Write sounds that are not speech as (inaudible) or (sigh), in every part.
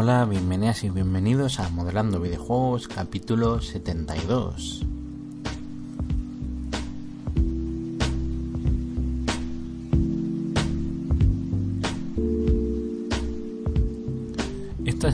Hola, bienvenidas y bienvenidos a Modelando Videojuegos capítulo 72.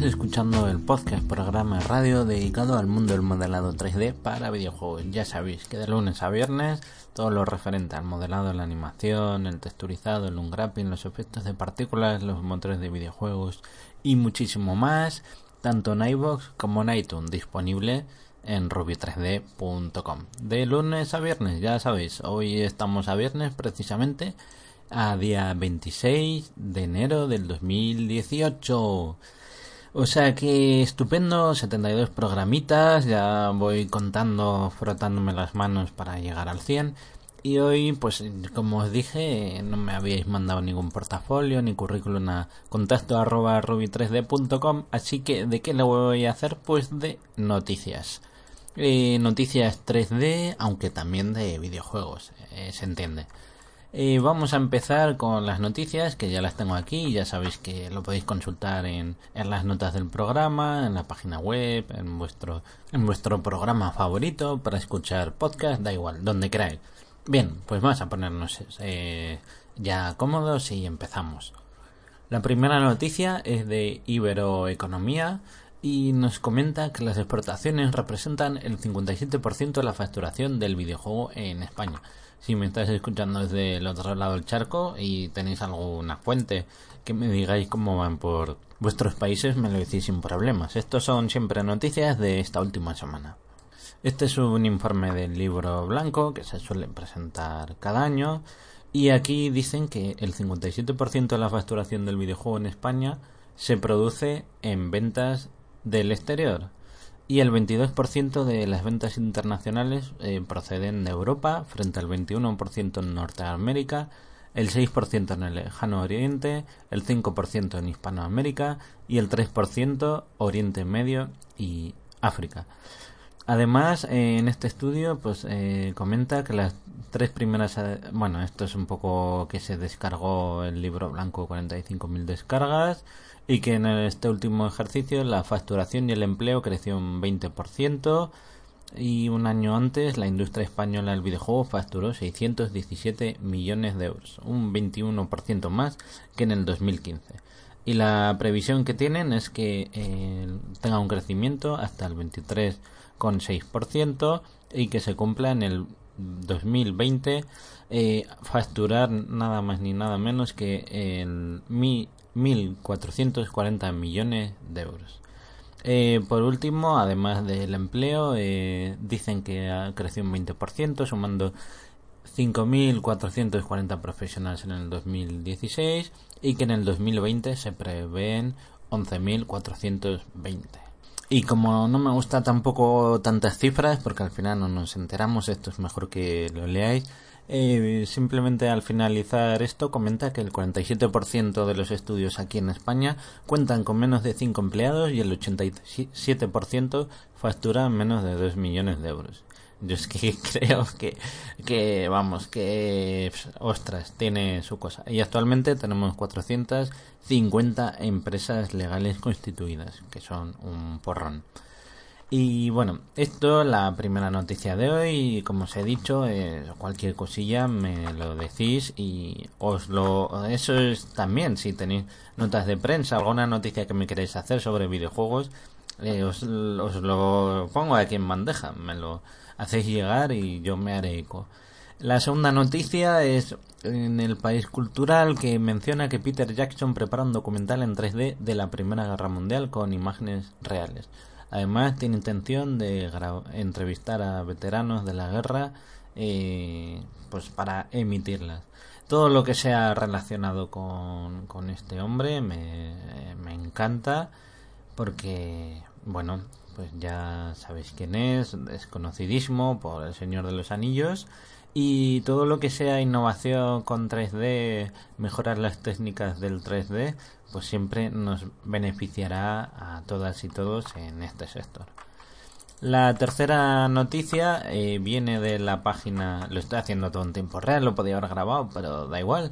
Escuchando el podcast programa radio dedicado al mundo del modelado 3D para videojuegos. Ya sabéis que de lunes a viernes todo lo referente al modelado, la animación, el texturizado, el unwrapping, los efectos de partículas, los motores de videojuegos y muchísimo más, tanto en iVoox como en iTunes, disponible en ruby3d.com. De lunes a viernes, ya sabéis, hoy estamos a viernes precisamente a día 26 de enero del 2018. O sea que estupendo, 72 programitas, ya voy contando, frotándome las manos para llegar al 100. Y hoy, pues como os dije, no me habíais mandado ningún portafolio ni currículum a contacto arroba ruby3d.com, así que ¿de qué lo voy a hacer? Pues de noticias. Eh, noticias 3D, aunque también de videojuegos, eh, se entiende. Eh, vamos a empezar con las noticias, que ya las tengo aquí, ya sabéis que lo podéis consultar en, las notas del programa, en la página web, en vuestro, en vuestro programa favorito para escuchar podcast, da igual, donde queráis. Bien, pues vamos a ponernos eh, ya cómodos y empezamos. La primera noticia es de Iberoeconomía y nos comenta que las exportaciones representan el 57% de la facturación del videojuego en España si me estáis escuchando desde el otro lado del charco y tenéis alguna fuente que me digáis cómo van por vuestros países, me lo decís sin problemas. Estos son siempre noticias de esta última semana. Este es un informe del libro blanco que se suele presentar cada año y aquí dicen que el 57% de la facturación del videojuego en España se produce en ventas del exterior y el 22% de las ventas internacionales eh, proceden de Europa frente al 21% en Norteamérica, el 6% en el lejano oriente, el 5% en Hispanoamérica y el 3% Oriente Medio y África. Además, eh, en este estudio, pues eh, comenta que las tres primeras, bueno, esto es un poco que se descargó el libro blanco 45.000 descargas, y que en este último ejercicio la facturación y el empleo creció un 20% y un año antes la industria española del videojuego facturó 617 millones de euros, un 21% más que en el 2015. Y la previsión que tienen es que eh, tenga un crecimiento hasta el 23,6% y que se cumpla en el 2020 eh, facturar nada más ni nada menos que el 1.440 millones de euros. Eh, por último, además del empleo, eh, dicen que ha crecido un 20%, sumando 5.440 profesionales en el 2016 y que en el 2020 se prevén 11.420. Y como no me gusta tampoco tantas cifras, porque al final no nos enteramos, esto es mejor que lo leáis, eh, simplemente al finalizar esto comenta que el 47% de los estudios aquí en España cuentan con menos de 5 empleados y el 87% facturan menos de 2 millones de euros. Yo es que (laughs) creo que, que vamos, que, ostras, tiene su cosa. Y actualmente tenemos 450 empresas legales constituidas, que son un porrón. Y bueno, esto es la primera noticia de hoy. Como os he dicho, eh, cualquier cosilla me lo decís y os lo. Eso es también, si tenéis notas de prensa, alguna noticia que me queréis hacer sobre videojuegos, eh, os, os, lo pongo aquí en bandeja. Me lo hacéis llegar y yo me haré eco. La segunda noticia es en el país cultural que menciona que Peter Jackson prepara un documental en 3D de la Primera Guerra Mundial con imágenes reales. Además, tiene intención de entrevistar a veteranos de la guerra eh, pues para emitirlas. Todo lo que sea relacionado con, con este hombre me, me encanta porque, bueno, pues ya sabéis quién es, es conocidísimo por El Señor de los Anillos y todo lo que sea innovación con 3D, mejorar las técnicas del 3D, pues siempre nos beneficiará a todas y todos en este sector. La tercera noticia eh, viene de la página, lo estoy haciendo todo en tiempo real, lo podía haber grabado, pero da igual.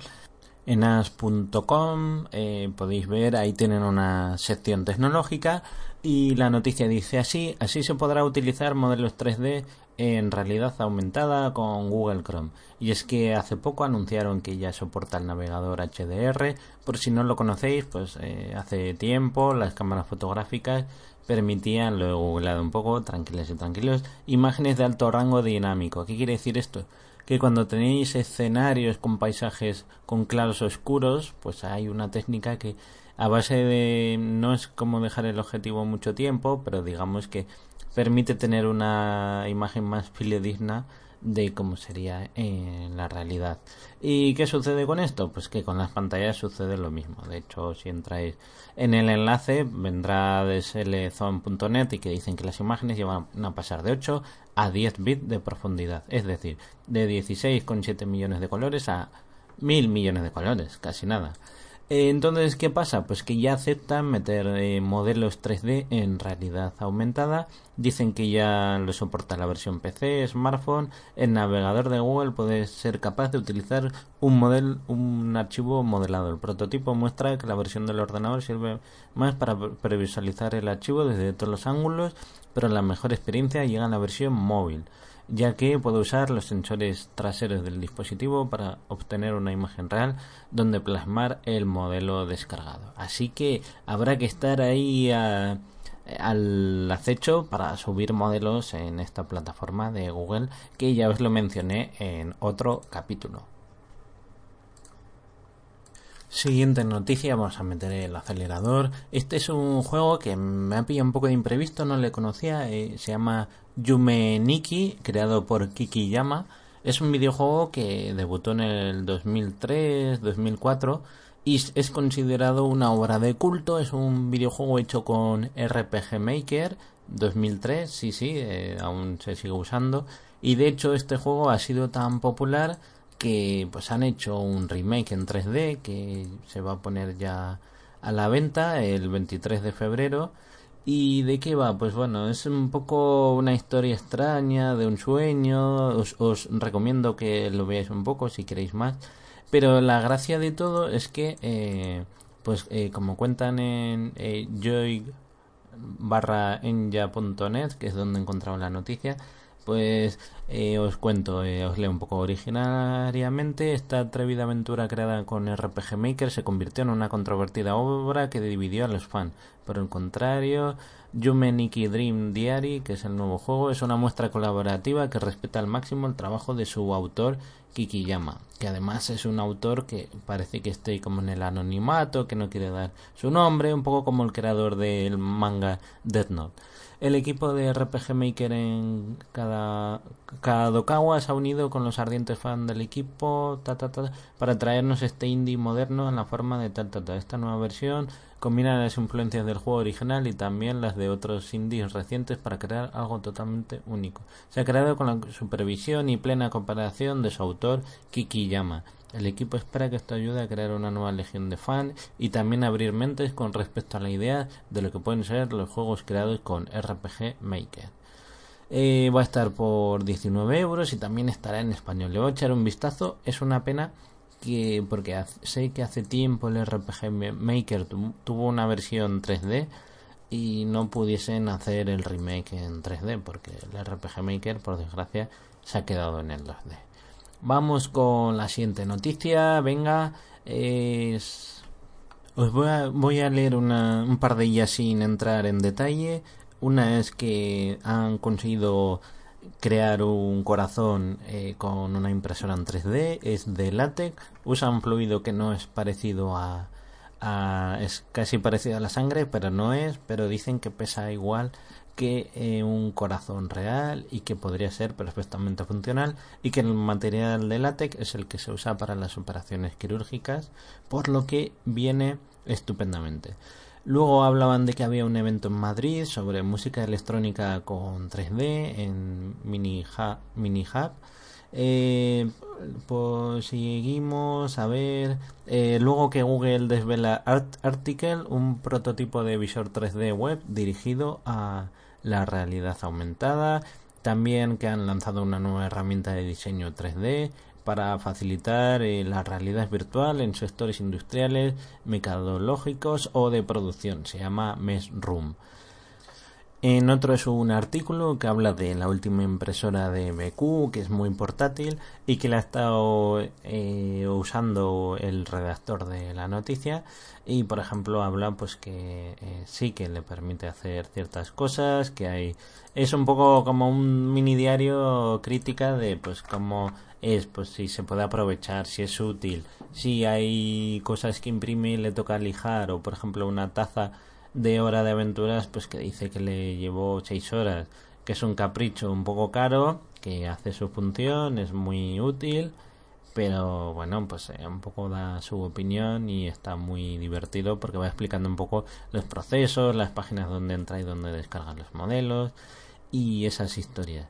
En as.com eh, podéis ver, ahí tienen una sección tecnológica y la noticia dice así, así se podrá utilizar modelos 3D en realidad aumentada con Google Chrome. Y es que hace poco anunciaron que ya soporta el navegador HDR. Por si no lo conocéis, pues eh, hace tiempo las cámaras fotográficas permitían, lo he googleado un poco, tranquilos y tranquilos, imágenes de alto rango dinámico. ¿Qué quiere decir esto? Que cuando tenéis escenarios con paisajes con claros oscuros, pues hay una técnica que a base de no es como dejar el objetivo mucho tiempo, pero digamos que permite tener una imagen más fidedigna de cómo sería en la realidad. ¿Y qué sucede con esto? Pues que con las pantallas sucede lo mismo. De hecho, si entráis en el enlace, vendrá de slzone.net y que dicen que las imágenes llevan a pasar de 8 a 10 bits de profundidad. Es decir, de 16,7 millones de colores a 1000 millones de colores, casi nada. Entonces, ¿qué pasa? Pues que ya aceptan meter eh, modelos 3D en realidad aumentada. Dicen que ya lo soporta la versión PC, smartphone. El navegador de Google puede ser capaz de utilizar un un archivo modelado. El prototipo muestra que la versión del ordenador sirve más para previsualizar el archivo desde todos los ángulos, pero la mejor experiencia llega en la versión móvil ya que puede usar los sensores traseros del dispositivo para obtener una imagen real donde plasmar el modelo descargado. Así que habrá que estar ahí al acecho para subir modelos en esta plataforma de Google que ya os lo mencioné en otro capítulo. Siguiente noticia, vamos a meter el acelerador. Este es un juego que me ha pillado un poco de imprevisto, no le conocía. Eh, se llama Yume Nikki, creado por Kiki Yama. Es un videojuego que debutó en el 2003-2004 y es considerado una obra de culto. Es un videojuego hecho con RPG Maker 2003, sí, sí, eh, aún se sigue usando. Y de hecho este juego ha sido tan popular que pues han hecho un remake en 3D que se va a poner ya a la venta el 23 de febrero. ¿Y de qué va? Pues bueno, es un poco una historia extraña de un sueño. Os, recomiendo que lo veáis un poco si queréis más. Pero la gracia de todo es que, eh, pues eh, como cuentan en eh, joy barra que es donde encontramos la noticia, pues eh, os cuento, eh, os leo un poco. Originariamente, esta atrevida aventura creada con RPG Maker se convirtió en una controvertida obra que dividió a los fans. Por el contrario, Yume Nikki Dream Diary, que es el nuevo juego, es una muestra colaborativa que respeta al máximo el trabajo de su autor Kikiyama, que además es un autor que parece que esté como en el anonimato, que no quiere dar su nombre, un poco como el creador del manga Death Note. El equipo de RPG Maker en cada, Kadokawa se ha unido con los ardientes fans del equipo para traernos este indie moderno en la forma de tal, Esta nueva versión combina las influencias del juego original y también las de otros indies recientes para crear algo totalmente único. Se ha creado con la supervisión y plena cooperación de su autor Kiki Yama el equipo espera que esto ayude a crear una nueva legión de fans y también abrir mentes con respecto a la idea de lo que pueden ser los juegos creados con RPG Maker. Eh, va a estar por 19 euros y también estará en español. Le voy a echar un vistazo. Es una pena que, porque sé que hace tiempo el RPG Maker tuvo una versión 3D y no pudiesen hacer el remake en 3D porque el RPG Maker, por desgracia, se ha quedado en el 2D. Vamos con la siguiente noticia. Venga, es... os voy a, leer una, un par de ellas sin entrar en detalle. Una es que han conseguido crear un corazón eh, con una impresora en 3D. Es de látex. Usan fluido que no es parecido a, es casi parecido a la sangre, pero no es. Pero dicen que pesa igual que eh, un corazón real y que podría ser perfectamente funcional y que el material de látex es el que se usa para las operaciones quirúrgicas por lo que viene estupendamente. Luego hablaban de que había un evento en Madrid sobre música electrónica con 3D en Mini Hub, eh, pues seguimos a ver eh, luego que Google desvela Art Article un prototipo de visor 3D web dirigido a la realidad aumentada, también que han lanzado una nueva herramienta de diseño 3D, para facilitar eh, la realidad virtual en sectores industriales, mercadológicos o de producción. Se llama Room. En otro es un artículo que habla de la última impresora de BQ, que es muy portátil y que la ha estado eh, usando el redactor de la noticia. Y por ejemplo habla pues que eh, sí que le permite hacer ciertas cosas, que hay es un poco como un mini diario crítica de pues cómo es, pues si se puede aprovechar, si es útil, si hay cosas que imprime y le toca lijar o por ejemplo una taza de hora de aventuras, pues que dice que le llevó seis horas, que es un capricho un poco caro, que hace su función, es muy útil, pero bueno, pues eh, un poco da su opinión y está muy divertido porque va explicando un poco los procesos, las páginas donde entra y donde descarga los modelos y esas historias.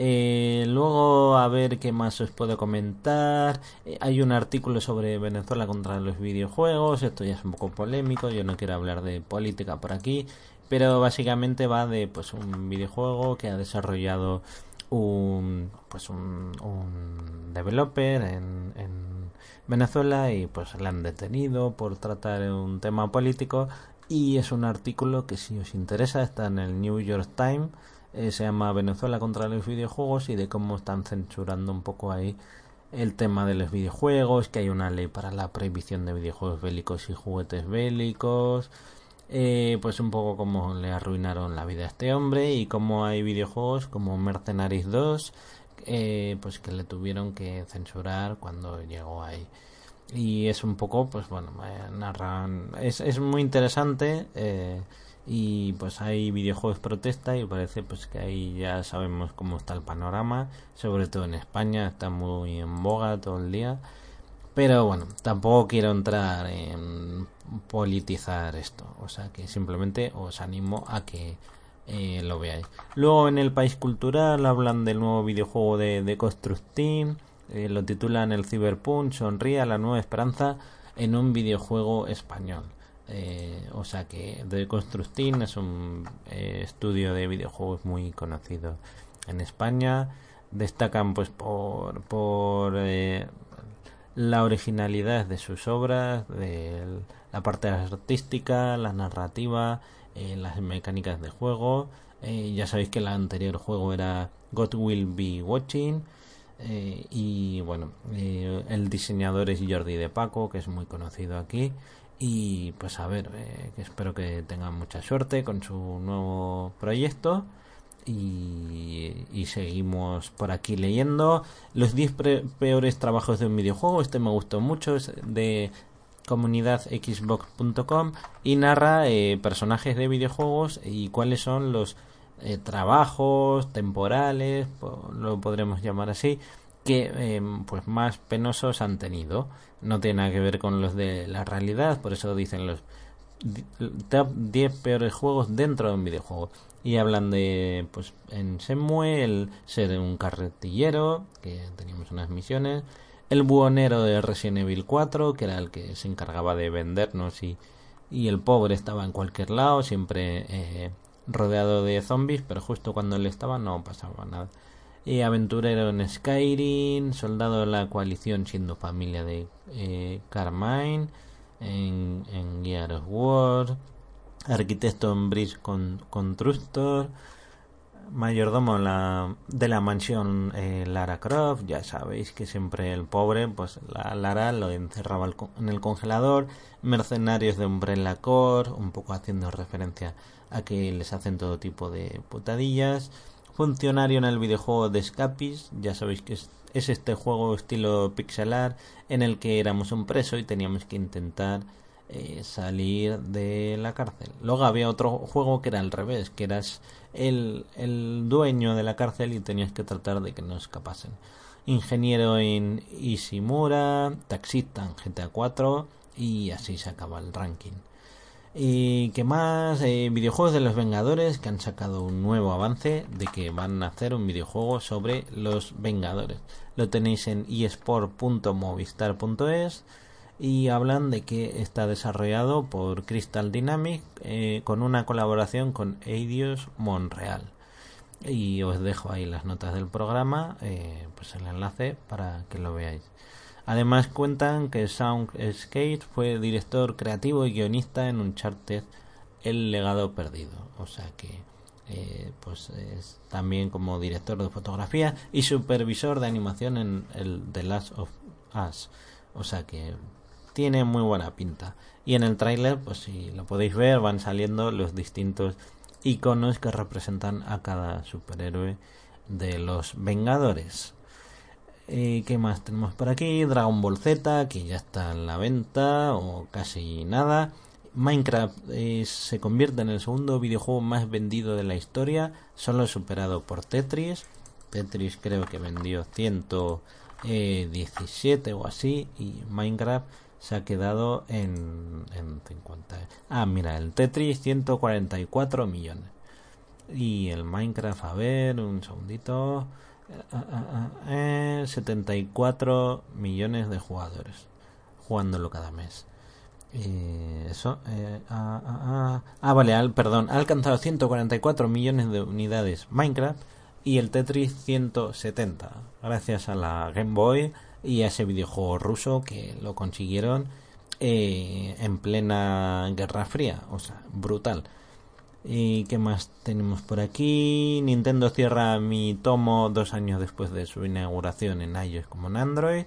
Eh, luego, a ver qué más os puedo comentar. Eh, hay un artículo sobre Venezuela contra los videojuegos. Esto ya es un poco polémico. Yo no quiero hablar de política por aquí. Pero básicamente va de pues un videojuego que ha desarrollado un pues un, un developer en, en Venezuela y pues le han detenido por tratar un tema político y es un artículo que si os interesa está en el New York Times eh, se llama Venezuela contra los videojuegos y de cómo están censurando un poco ahí el tema de los videojuegos, que hay una ley para la prohibición de videojuegos bélicos y juguetes bélicos, eh, pues un poco cómo le arruinaron la vida a este hombre y cómo hay videojuegos como Mercenaries 2, eh, pues que le tuvieron que censurar cuando llegó ahí. Y es un poco, pues bueno, narran, es, es muy interesante. Eh, y pues hay videojuegos protesta y parece pues que ahí ya sabemos cómo está el panorama sobre todo en España está muy en boga todo el día. Pero bueno tampoco quiero entrar en politizar esto o sea que simplemente os animo a que eh, lo veáis. Luego en el país cultural hablan del nuevo videojuego de, de Constructing eh, lo titulan el Cyberpunk sonría la nueva esperanza en un videojuego español eh, o sea que The Constructing es un eh, estudio de videojuegos muy conocido en España. Destacan pues por, eh, la originalidad de sus obras, de la parte artística, la narrativa, las mecánicas de juego. ya sabéis que el anterior juego era God Will Be Watching. y bueno, el diseñador es Jordi de Paco, que es muy conocido aquí. Y pues a ver, eh, espero que tengan mucha suerte con su nuevo proyecto. Y, seguimos por aquí leyendo los 10 peores trabajos de un videojuego. Este me gustó mucho, es de comunidadxbox.com y narra eh, personajes de videojuegos y cuáles son los eh, trabajos temporales, lo podremos llamar así, que em, pues más penosos han tenido. No tiene nada que ver con los de la realidad, por eso dicen los top 10 peores juegos dentro de un videojuego. Y hablan de, pues en Semue, el ser un carretillero, que teníamos unas misiones, el buhonero de Resident Evil 4, que era el que se encargaba de vendernos y, y el pobre estaba en cualquier lado, siempre eh, rodeado de zombies, pero justo cuando él estaba no pasaba nada aventurero en Skyrim, soldado de la coalición siendo familia de eh, Carmine, en, en Gear of War, arquitecto en Bridge con, Trustor, mayordomo de la mansión eh, Lara Croft, ya sabéis que siempre el pobre, pues la Lara lo encerraba en el congelador, mercenarios de Umbrella Core, un poco haciendo referencia a que les hacen todo tipo de putadillas, funcionario en el videojuego de Scapis. Ya sabéis que es, este juego estilo pixelar en el que éramos un preso y teníamos que intentar eh, salir de la cárcel. Luego había otro juego que era al revés, que eras el, el dueño de la cárcel y tenías que tratar de que no escapasen. Ingeniero en Ishimura, taxista en GTA 4 y así se acaba el ranking. Y que más eh, videojuegos de los Vengadores que han sacado un nuevo avance de que van a hacer un videojuego sobre los Vengadores. Lo tenéis en eSport.movistar.es y hablan de que está desarrollado por Crystal Dynamics eh, con una colaboración con Eidos Montreal. y os dejo ahí las notas del programa, eh, pues el enlace para que lo veáis. Además cuentan que Soundscape fue director creativo y guionista en Uncharted El legado perdido, o sea que eh, pues es también como director de fotografía y supervisor de animación en el The Last of Us, o sea que tiene muy buena pinta. Y en el tráiler, pues si lo podéis ver, van saliendo los distintos iconos que representan a cada superhéroe de los Vengadores. Eh, ¿Qué más tenemos por aquí? Dragon Ball Z, que ya está en la venta, o casi nada. Minecraft eh, se convierte en el segundo videojuego más vendido de la historia, solo superado por Tetris. Tetris creo que vendió 117 o así, y Minecraft se ha quedado en, en 50. Ah, mira, el Tetris 144 millones. Y el Minecraft, a ver, un segundito. 74 eh, millones de jugadores jugándolo cada mes. eso. Eh, ah, ah, ah, ah, vale, al, perdón. Ha alcanzado 144 millones de unidades Minecraft y el Tetris 170. Gracias a la Game Boy y a ese videojuego ruso que lo consiguieron eh, en plena Guerra Fría, o sea, brutal. ¿Y qué más tenemos por aquí? Nintendo cierra mi tomo dos años después de su inauguración en iOS como en Android.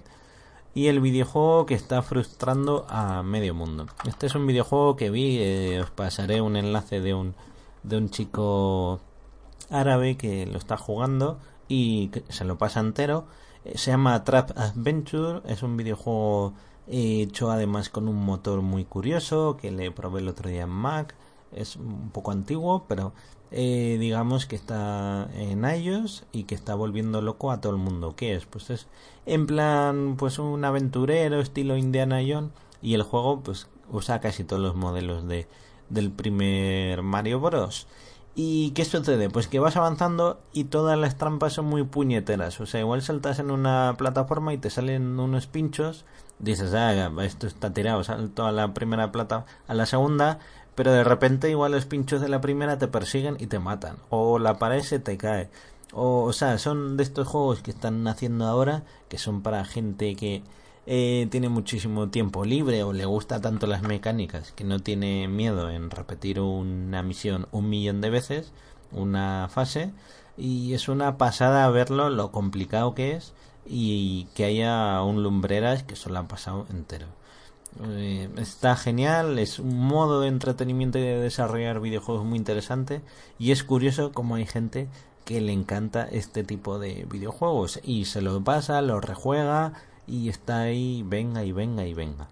Y el videojuego que está frustrando a medio mundo. Este es un videojuego que vi, eh, os pasaré un enlace de un, de un chico árabe que lo está jugando y se lo pasa entero eh, se llama Trap Adventure, es un videojuego hecho además con un motor muy curioso que le probé el otro día en Mac. Es un poco antiguo, pero eh, digamos que está en iOS y que está volviendo loco a todo el mundo. ¿Qué es? Pues es en plan, pues un aventurero estilo Indiana Jones y el juego pues usa casi todos los modelos de del primer Mario Bros. ¿Y qué sucede? Pues que vas avanzando y todas las trampas son muy puñeteras. O sea, igual saltas en una plataforma y te salen unos pinchos. Dices, ah, esto está tirado. Salto a la primera plata, a la segunda. Pero de repente igual los pinchos de la primera te persiguen y te matan. O la pared se te cae. O, o sea, son de estos juegos que están haciendo ahora. Que son para gente que eh, tiene muchísimo tiempo libre o le gusta tanto las mecánicas que no tiene miedo en repetir una misión un millón de veces, una fase, y es una pasada verlo, lo complicado que es y que haya un lumbreras que solo han pasado entero. Eh, está genial, es un modo de entretenimiento y de desarrollar videojuegos muy interesante y es curioso como hay gente que le encanta este tipo de videojuegos y se lo pasa, lo rejuega y está ahí, venga y venga y venga.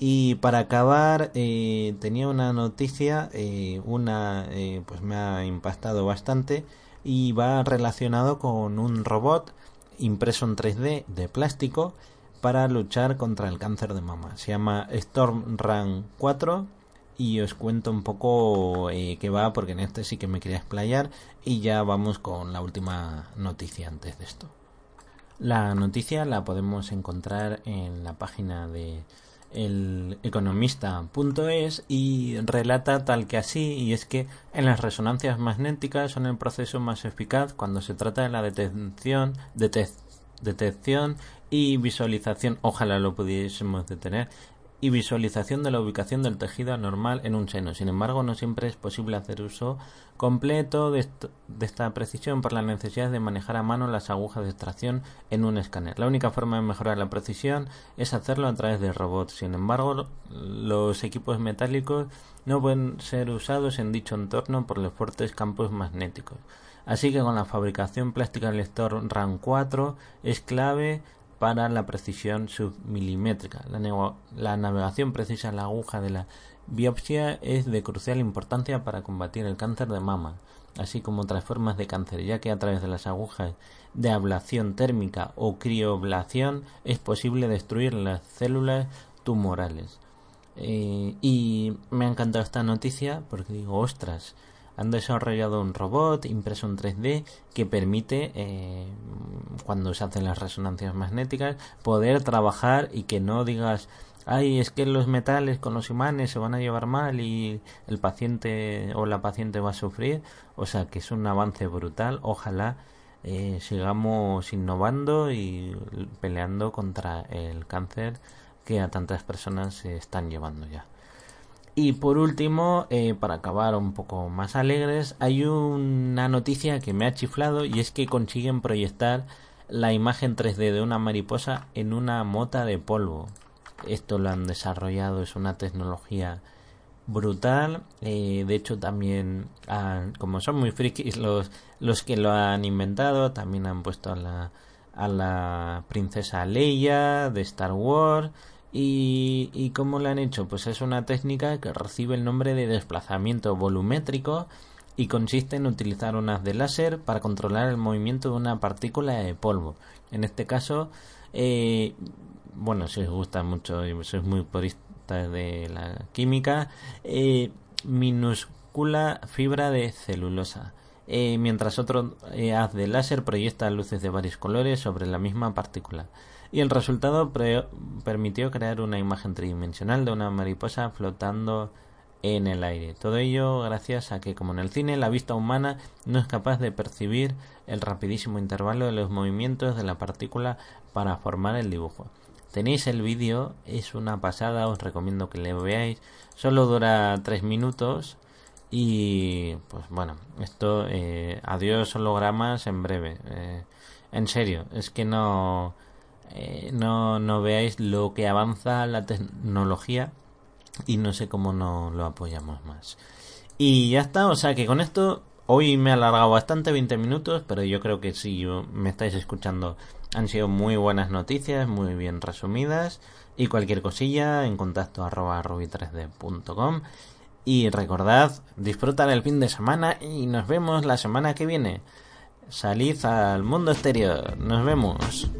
Y para acabar, eh, tenía una noticia, eh, una pues me ha impactado bastante y va relacionado con un robot impreso en 3D de plástico para luchar contra el cáncer de mama. Se llama Storm Run 4 y os cuento un poco qué va porque en este sí que me quería explayar y ya vamos con la última noticia antes de esto. La noticia la podemos encontrar en la página de eleconomista.es y relata tal que así y es que en las resonancias magnéticas son el proceso más eficaz cuando se trata de la detección, detección y visualización, ojalá lo pudiésemos detener, y visualización de la ubicación del tejido anormal en un seno. Sin embargo, no siempre es posible hacer uso completo de, esta precisión por la necesidad de manejar a mano las agujas de extracción en un escáner. La única forma de mejorar la precisión es hacerlo a través de robots. Sin embargo, los equipos metálicos no pueden ser usados en dicho entorno por los fuertes campos magnéticos. Así que con la fabricación plástica del lector RAM 4 es clave para la precisión submilimétrica. La, navegación precisa en la aguja de la biopsia es de crucial importancia para combatir el cáncer de mama, así como otras formas de cáncer, ya que a través de las agujas de ablación térmica o crioblación es posible destruir las células tumorales. Eh, y me ha encantado esta noticia porque digo, ostras, han desarrollado un robot impreso en 3D que permite, eh, cuando se hacen las resonancias magnéticas, poder trabajar y que no digas, ay, es que los metales con los imanes se van a llevar mal y el paciente o la paciente va a sufrir. O sea que es un avance brutal. Ojalá eh, sigamos innovando y peleando contra el cáncer que a tantas personas se están llevando ya. Y por último, eh, para acabar un poco más alegres, hay una noticia que me ha chiflado y es que consiguen proyectar la imagen 3D de una mariposa en una mota de polvo. Esto lo han desarrollado, es una tecnología brutal. Eh, de hecho, también, como son muy frikis los, los que lo han inventado, también han puesto a la, a la princesa Leia de Star Wars. Y, ¿Y cómo lo han hecho? Pues es una técnica que recibe el nombre de desplazamiento volumétrico y consiste en utilizar un haz de láser para controlar el movimiento de una partícula de polvo. En este caso, eh, bueno, si os gusta mucho y sois muy puristas de la química, eh, minúscula fibra de celulosa. Eh, mientras otro eh, haz de láser proyecta luces de varios colores sobre la misma partícula. Y el resultado permitió crear una imagen tridimensional de una mariposa flotando en el aire. Todo ello gracias a que, como en el cine, la vista humana no es capaz de percibir el rapidísimo intervalo de los movimientos de la partícula para formar el dibujo. Tenéis el vídeo, es una pasada, os recomiendo que lo veáis. Solo dura tres minutos y pues bueno, esto, eh, adiós hologramas en breve. Eh, en serio, es que no, eh, no, no veáis lo que avanza la tecnología y no sé cómo no lo apoyamos más. Y ya está, o sea que con esto hoy me he alargado bastante, 20 minutos, pero yo creo que si me estáis escuchando han sido muy buenas noticias, muy bien resumidas y cualquier cosilla en contacto arroba ruby3d.com y recordad, disfrutar el fin de semana y nos vemos la semana que viene. Salid al mundo exterior. Nos vemos.